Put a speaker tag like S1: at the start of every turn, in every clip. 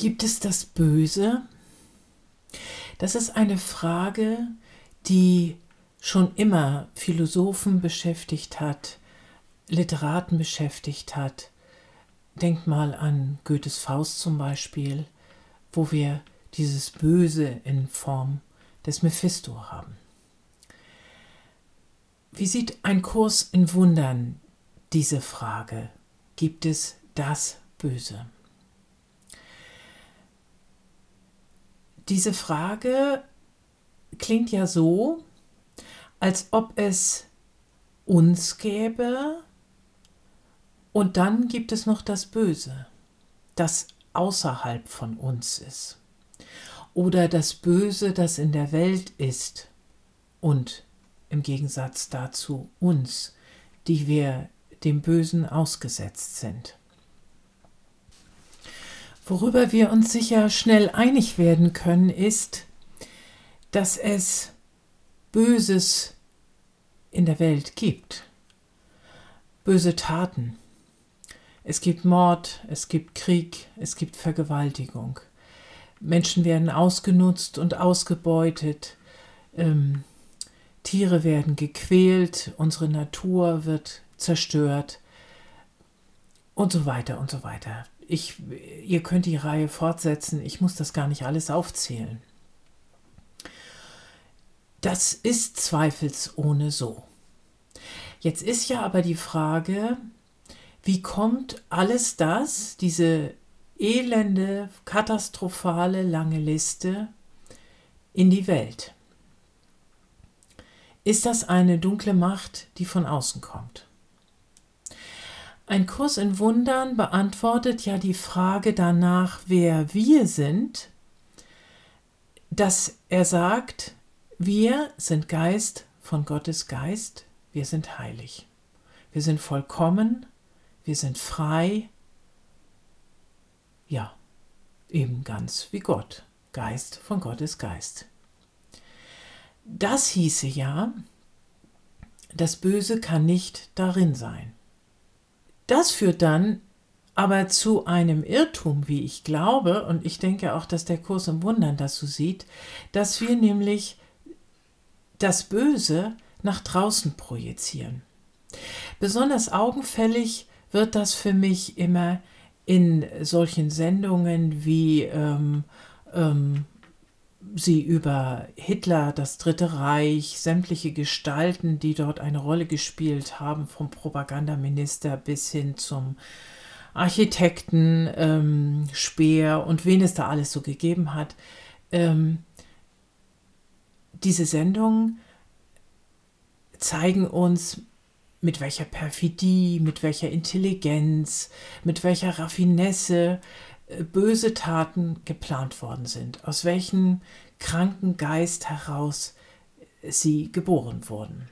S1: Gibt es das Böse? Das ist eine Frage, die schon immer Philosophen beschäftigt hat, Literaten beschäftigt hat. Denkt mal an Goethes Faust zum Beispiel, wo wir dieses Böse in Form des Mephisto haben. Wie sieht ein Kurs in Wundern diese Frage? Gibt es das Böse? Diese Frage klingt ja so, als ob es uns gäbe und dann gibt es noch das Böse, das außerhalb von uns ist. Oder das Böse, das in der Welt ist und im Gegensatz dazu uns, die wir dem Bösen ausgesetzt sind. Worüber wir uns sicher schnell einig werden können, ist, dass es Böses in der Welt gibt. Böse Taten. Es gibt Mord, es gibt Krieg, es gibt Vergewaltigung. Menschen werden ausgenutzt und ausgebeutet. Ähm, Tiere werden gequält, unsere Natur wird zerstört und so weiter und so weiter ich, ihr könnt die Reihe fortsetzen, ich muss das gar nicht alles aufzählen. Das ist zweifelsohne so. Jetzt ist ja aber die Frage, wie kommt alles das, diese elende, katastrophale lange Liste, in die Welt? Ist das eine dunkle Macht, die von außen kommt? Ein Kurs in Wundern beantwortet ja die Frage danach, wer wir sind, dass er sagt, wir sind Geist von Gottes Geist, wir sind heilig, wir sind vollkommen, wir sind frei, ja, eben ganz wie Gott, Geist von Gottes Geist. Das hieße ja, das Böse kann nicht darin sein. Das führt dann aber zu einem Irrtum, wie ich glaube, und ich denke auch, dass der Kurs im Wundern das so sieht, dass wir nämlich das Böse nach draußen projizieren. Besonders augenfällig wird das für mich immer in solchen Sendungen wie ähm, ähm, sie über Hitler, das Dritte Reich, sämtliche Gestalten, die dort eine Rolle gespielt haben, vom Propagandaminister bis hin zum Architekten, ähm, Speer und wen es da alles so gegeben hat. Ähm, diese Sendungen zeigen uns, mit welcher Perfidie, mit welcher Intelligenz, mit welcher Raffinesse böse Taten geplant worden sind, aus welchem kranken Geist heraus sie geboren wurden.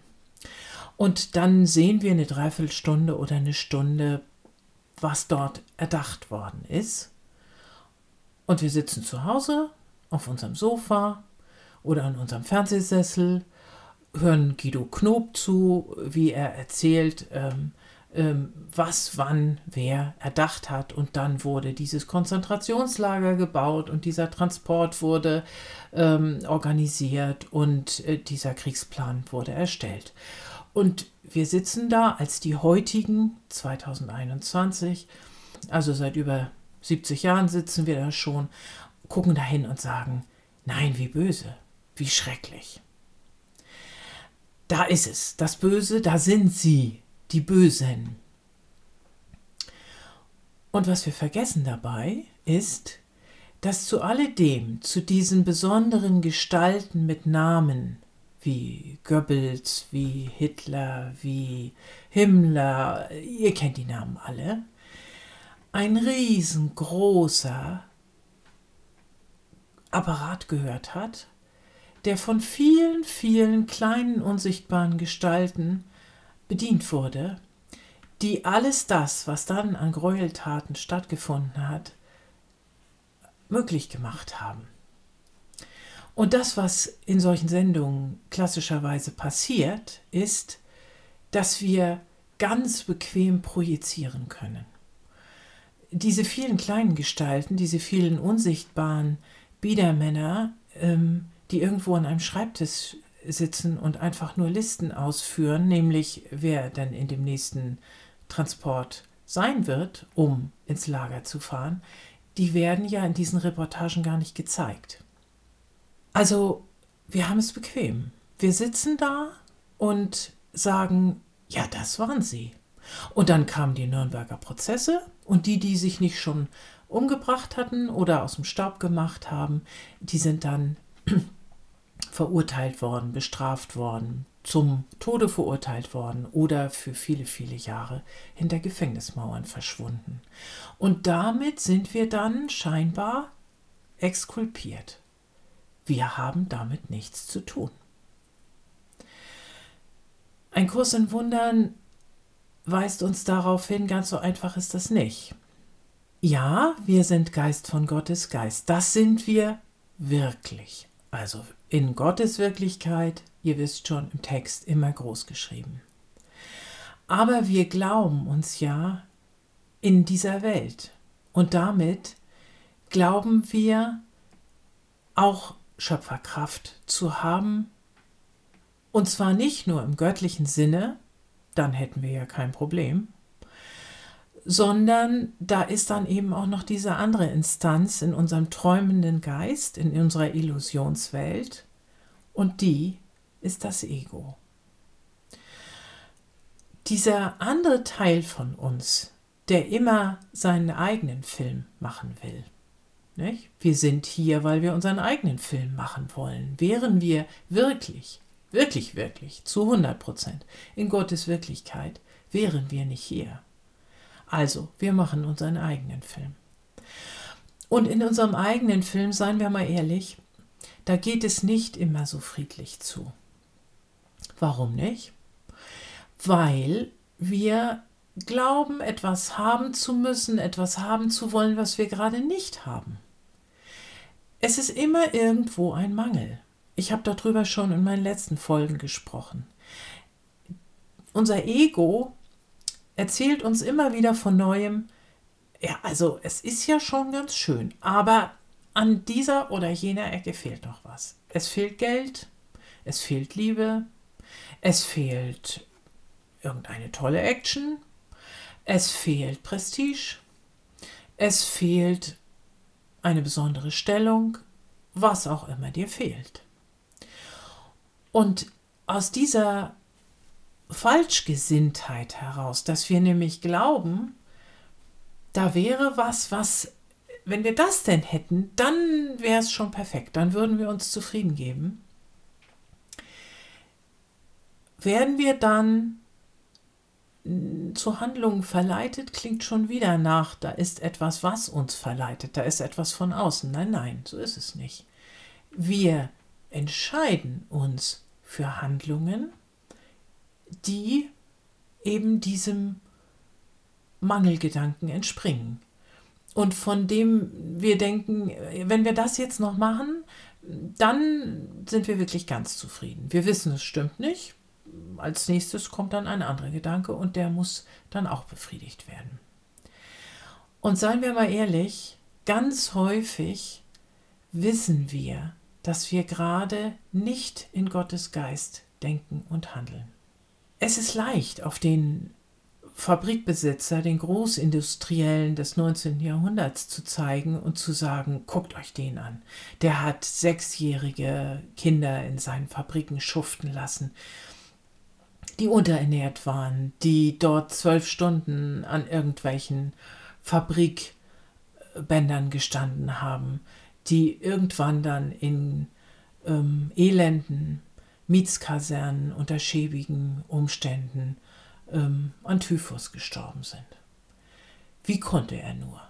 S1: Und dann sehen wir eine Dreiviertelstunde oder eine Stunde, was dort erdacht worden ist. Und wir sitzen zu Hause auf unserem Sofa oder an unserem Fernsehsessel, hören Guido Knob zu, wie er erzählt, ähm, was, wann, wer erdacht hat. Und dann wurde dieses Konzentrationslager gebaut und dieser Transport wurde ähm, organisiert und äh, dieser Kriegsplan wurde erstellt. Und wir sitzen da als die heutigen 2021, also seit über 70 Jahren sitzen wir da schon, gucken dahin und sagen, nein, wie böse, wie schrecklich. Da ist es, das Böse, da sind sie, die Bösen. Und was wir vergessen dabei ist, dass zu alledem, zu diesen besonderen Gestalten mit Namen, wie Goebbels, wie Hitler, wie Himmler, ihr kennt die Namen alle, ein riesengroßer, Apparat gehört hat, der von vielen, vielen kleinen unsichtbaren Gestalten bedient wurde, die alles das, was dann an Gräueltaten stattgefunden hat, möglich gemacht haben. Und das, was in solchen Sendungen klassischerweise passiert, ist, dass wir ganz bequem projizieren können. Diese vielen kleinen Gestalten, diese vielen unsichtbaren Biedermänner, ähm, die irgendwo an einem Schreibtisch sitzen und einfach nur Listen ausführen, nämlich wer dann in dem nächsten Transport sein wird, um ins Lager zu fahren, die werden ja in diesen Reportagen gar nicht gezeigt. Also, wir haben es bequem. Wir sitzen da und sagen, ja, das waren sie. Und dann kamen die Nürnberger Prozesse und die, die sich nicht schon umgebracht hatten oder aus dem Staub gemacht haben, die sind dann verurteilt worden, bestraft worden, zum Tode verurteilt worden oder für viele, viele Jahre hinter Gefängnismauern verschwunden. Und damit sind wir dann scheinbar exkulpiert. Wir haben damit nichts zu tun. Ein Kurs in Wundern weist uns darauf hin, ganz so einfach ist das nicht. Ja, wir sind Geist von Gottes Geist. Das sind wir wirklich. Also in Gottes Wirklichkeit, ihr wisst schon, im Text immer groß geschrieben. Aber wir glauben uns ja in dieser Welt. Und damit glauben wir auch Schöpferkraft zu haben. Und zwar nicht nur im göttlichen Sinne, dann hätten wir ja kein Problem, sondern da ist dann eben auch noch diese andere Instanz in unserem träumenden Geist, in unserer Illusionswelt, und die ist das Ego. Dieser andere Teil von uns, der immer seinen eigenen Film machen will. Nicht? Wir sind hier, weil wir unseren eigenen Film machen wollen. Wären wir wirklich, wirklich, wirklich zu 100 Prozent in Gottes Wirklichkeit, wären wir nicht hier. Also, wir machen unseren eigenen Film. Und in unserem eigenen Film, seien wir mal ehrlich, da geht es nicht immer so friedlich zu. Warum nicht? Weil wir glauben, etwas haben zu müssen, etwas haben zu wollen, was wir gerade nicht haben. Es ist immer irgendwo ein Mangel. Ich habe darüber schon in meinen letzten Folgen gesprochen. Unser Ego erzählt uns immer wieder von neuem, ja, also es ist ja schon ganz schön, aber an dieser oder jener Ecke fehlt noch was. Es fehlt Geld, es fehlt Liebe, es fehlt irgendeine tolle Action, es fehlt Prestige, es fehlt eine besondere Stellung, was auch immer dir fehlt. Und aus dieser Falschgesinntheit heraus, dass wir nämlich glauben, da wäre was, was, wenn wir das denn hätten, dann wäre es schon perfekt, dann würden wir uns zufrieden geben. Werden wir dann zu Handlungen verleitet, klingt schon wieder nach, da ist etwas, was uns verleitet, da ist etwas von außen. Nein, nein, so ist es nicht. Wir entscheiden uns für Handlungen, die eben diesem Mangelgedanken entspringen. Und von dem wir denken, wenn wir das jetzt noch machen, dann sind wir wirklich ganz zufrieden. Wir wissen, es stimmt nicht. Als nächstes kommt dann ein anderer Gedanke und der muss dann auch befriedigt werden. Und seien wir mal ehrlich, ganz häufig wissen wir, dass wir gerade nicht in Gottes Geist denken und handeln. Es ist leicht, auf den Fabrikbesitzer, den Großindustriellen des 19. Jahrhunderts zu zeigen und zu sagen, guckt euch den an. Der hat sechsjährige Kinder in seinen Fabriken schuften lassen, die unterernährt waren, die dort zwölf Stunden an irgendwelchen Fabrikbändern gestanden haben, die irgendwann dann in ähm, elenden Mietskasernen unter schäbigen Umständen ähm, an Typhus gestorben sind. Wie konnte er nur?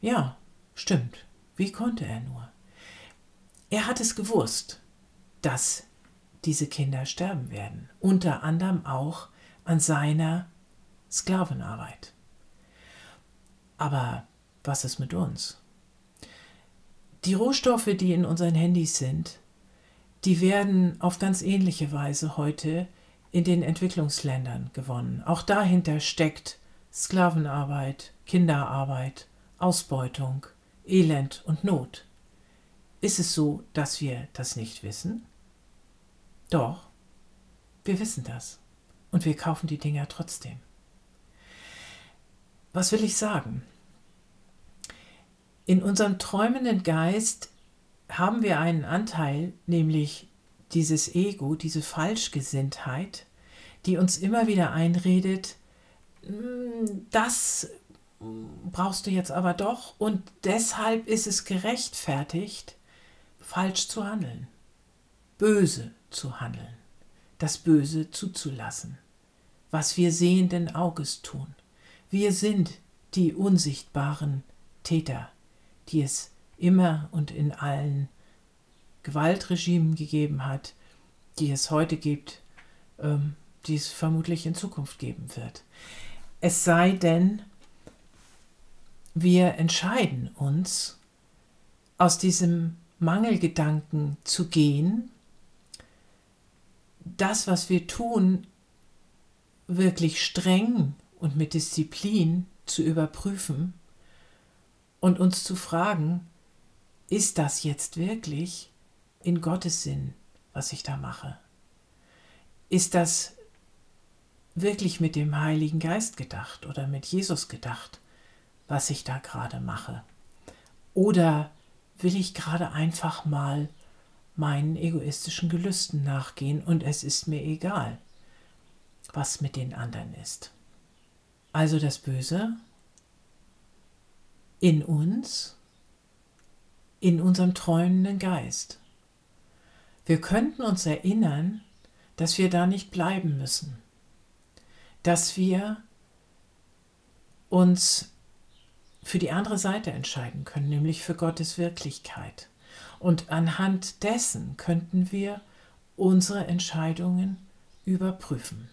S1: Ja, stimmt. Wie konnte er nur? Er hat es gewusst, dass diese Kinder sterben werden, unter anderem auch an seiner Sklavenarbeit. Aber was ist mit uns? Die Rohstoffe, die in unseren Handys sind, die werden auf ganz ähnliche Weise heute in den Entwicklungsländern gewonnen. Auch dahinter steckt Sklavenarbeit, Kinderarbeit, Ausbeutung, Elend und Not. Ist es so, dass wir das nicht wissen? Doch, wir wissen das. Und wir kaufen die Dinger trotzdem. Was will ich sagen? In unserem träumenden Geist haben wir einen Anteil, nämlich dieses Ego, diese Falschgesinntheit, die uns immer wieder einredet, hm, das brauchst du jetzt aber doch und deshalb ist es gerechtfertigt, falsch zu handeln, böse zu handeln, das Böse zuzulassen, was wir sehenden Auges tun. Wir sind die unsichtbaren Täter, die es immer und in allen Gewaltregimen gegeben hat, die es heute gibt, ähm, die es vermutlich in Zukunft geben wird. Es sei denn, wir entscheiden uns, aus diesem Mangelgedanken zu gehen, das, was wir tun, wirklich streng und mit Disziplin zu überprüfen und uns zu fragen, ist das jetzt wirklich in Gottes Sinn, was ich da mache? Ist das wirklich mit dem Heiligen Geist gedacht oder mit Jesus gedacht, was ich da gerade mache? Oder will ich gerade einfach mal meinen egoistischen Gelüsten nachgehen und es ist mir egal, was mit den anderen ist? Also das Böse in uns, in unserem träumenden Geist. Wir könnten uns erinnern, dass wir da nicht bleiben müssen, dass wir uns für die andere Seite entscheiden können, nämlich für Gottes Wirklichkeit. Und anhand dessen könnten wir unsere Entscheidungen überprüfen.